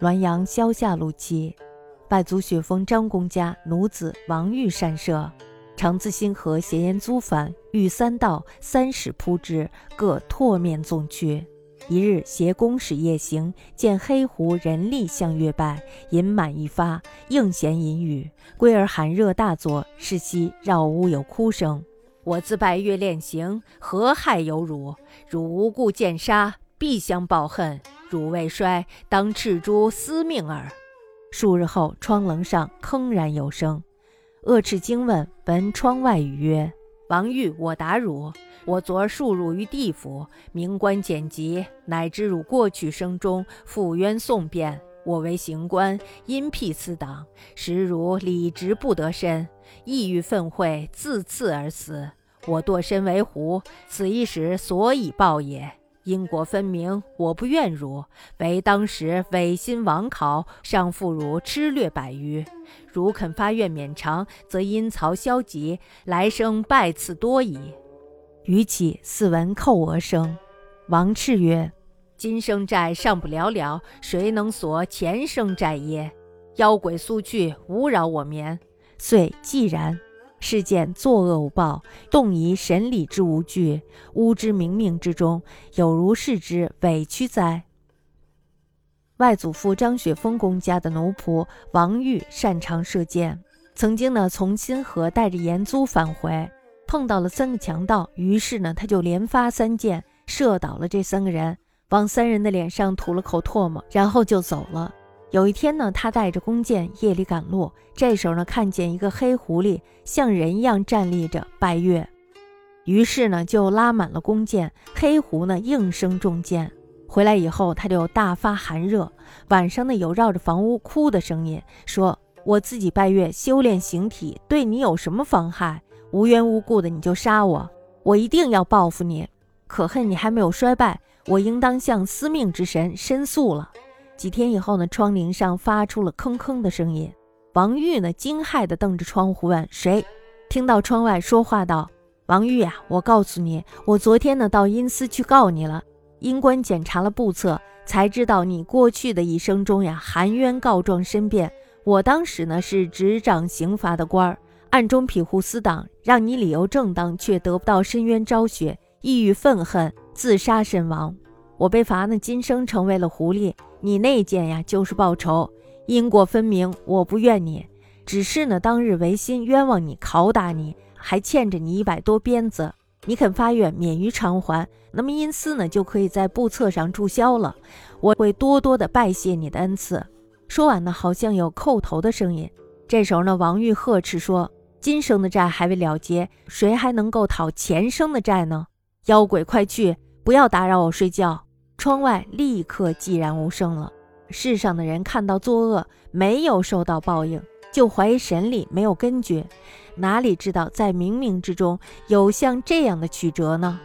滦阳萧下路期，拜祖雪峰张公家奴子王玉善射，常自新河斜沿租反，遇三道三使扑之，各唾面纵去。一日携公使夜行，见黑狐人力向月拜，饮满一发，应弦吟语。归而寒热大作，是夕绕屋有哭声。我自拜月练行，何害有辱？汝无故见杀，必相报恨。汝未衰，当赤诛私命耳。数日后，窗棱上铿然有声。恶赤惊问，闻窗外语曰：“王玉，我答汝。我昨儿数汝于地府，明官简籍，乃知汝过去生中负冤讼辩。我为刑官，因辟此党，实汝理直不得伸，意欲愤恚，自刺而死。我堕身为狐，此一时所以报也。”因果分明，我不怨汝。唯当时违心枉考，尚负汝痴略百余。汝肯发愿免偿，则阴曹消极，来生拜赐多矣。余起似闻叩额声。王赤曰：“今生债尚不了了，谁能索前生债耶？妖鬼速去，勿扰我眠。”遂既然。是见作恶无报，动疑神理之无惧，吾之冥冥之中，有如是之委屈哉？外祖父张雪峰公家的奴仆王玉擅长射箭，曾经呢从新河带着盐租返回，碰到了三个强盗，于是呢他就连发三箭，射倒了这三个人，往三人的脸上吐了口唾沫，然后就走了。有一天呢，他带着弓箭夜里赶路，这时候呢，看见一个黑狐狸像人一样站立着拜月，于是呢，就拉满了弓箭。黑狐呢应声中箭，回来以后他就大发寒热，晚上呢有绕着房屋哭的声音，说：“我自己拜月修炼形体，对你有什么妨害？无缘无故的你就杀我，我一定要报复你。可恨你还没有衰败，我应当向司命之神申诉了。”几天以后呢，窗棂上发出了吭吭的声音。王玉呢，惊骇地瞪着窗户问：“谁？”听到窗外说话道：“王玉呀，我告诉你，我昨天呢到阴司去告你了。阴官检查了簿册，才知道你过去的一生中呀，含冤告状申辩。我当时呢是执掌刑罚的官儿，暗中庇护私党，让你理由正当，却得不到伸冤昭雪，抑郁愤恨，自杀身亡。我被罚呢，今生成为了狐狸。”你那件呀，就是报仇，因果分明，我不怨你，只是呢，当日违心冤枉你，拷打你，还欠着你一百多鞭子，你肯发愿免于偿还，那么阴司呢，就可以在簿册上注销了，我会多多的拜谢你的恩赐。说完呢，好像有叩头的声音。这时候呢，王玉呵斥说：“今生的债还未了结，谁还能够讨前生的债呢？妖鬼，快去，不要打扰我睡觉。”窗外立刻寂然无声了。世上的人看到作恶没有受到报应，就怀疑神力没有根绝，哪里知道在冥冥之中有像这样的曲折呢？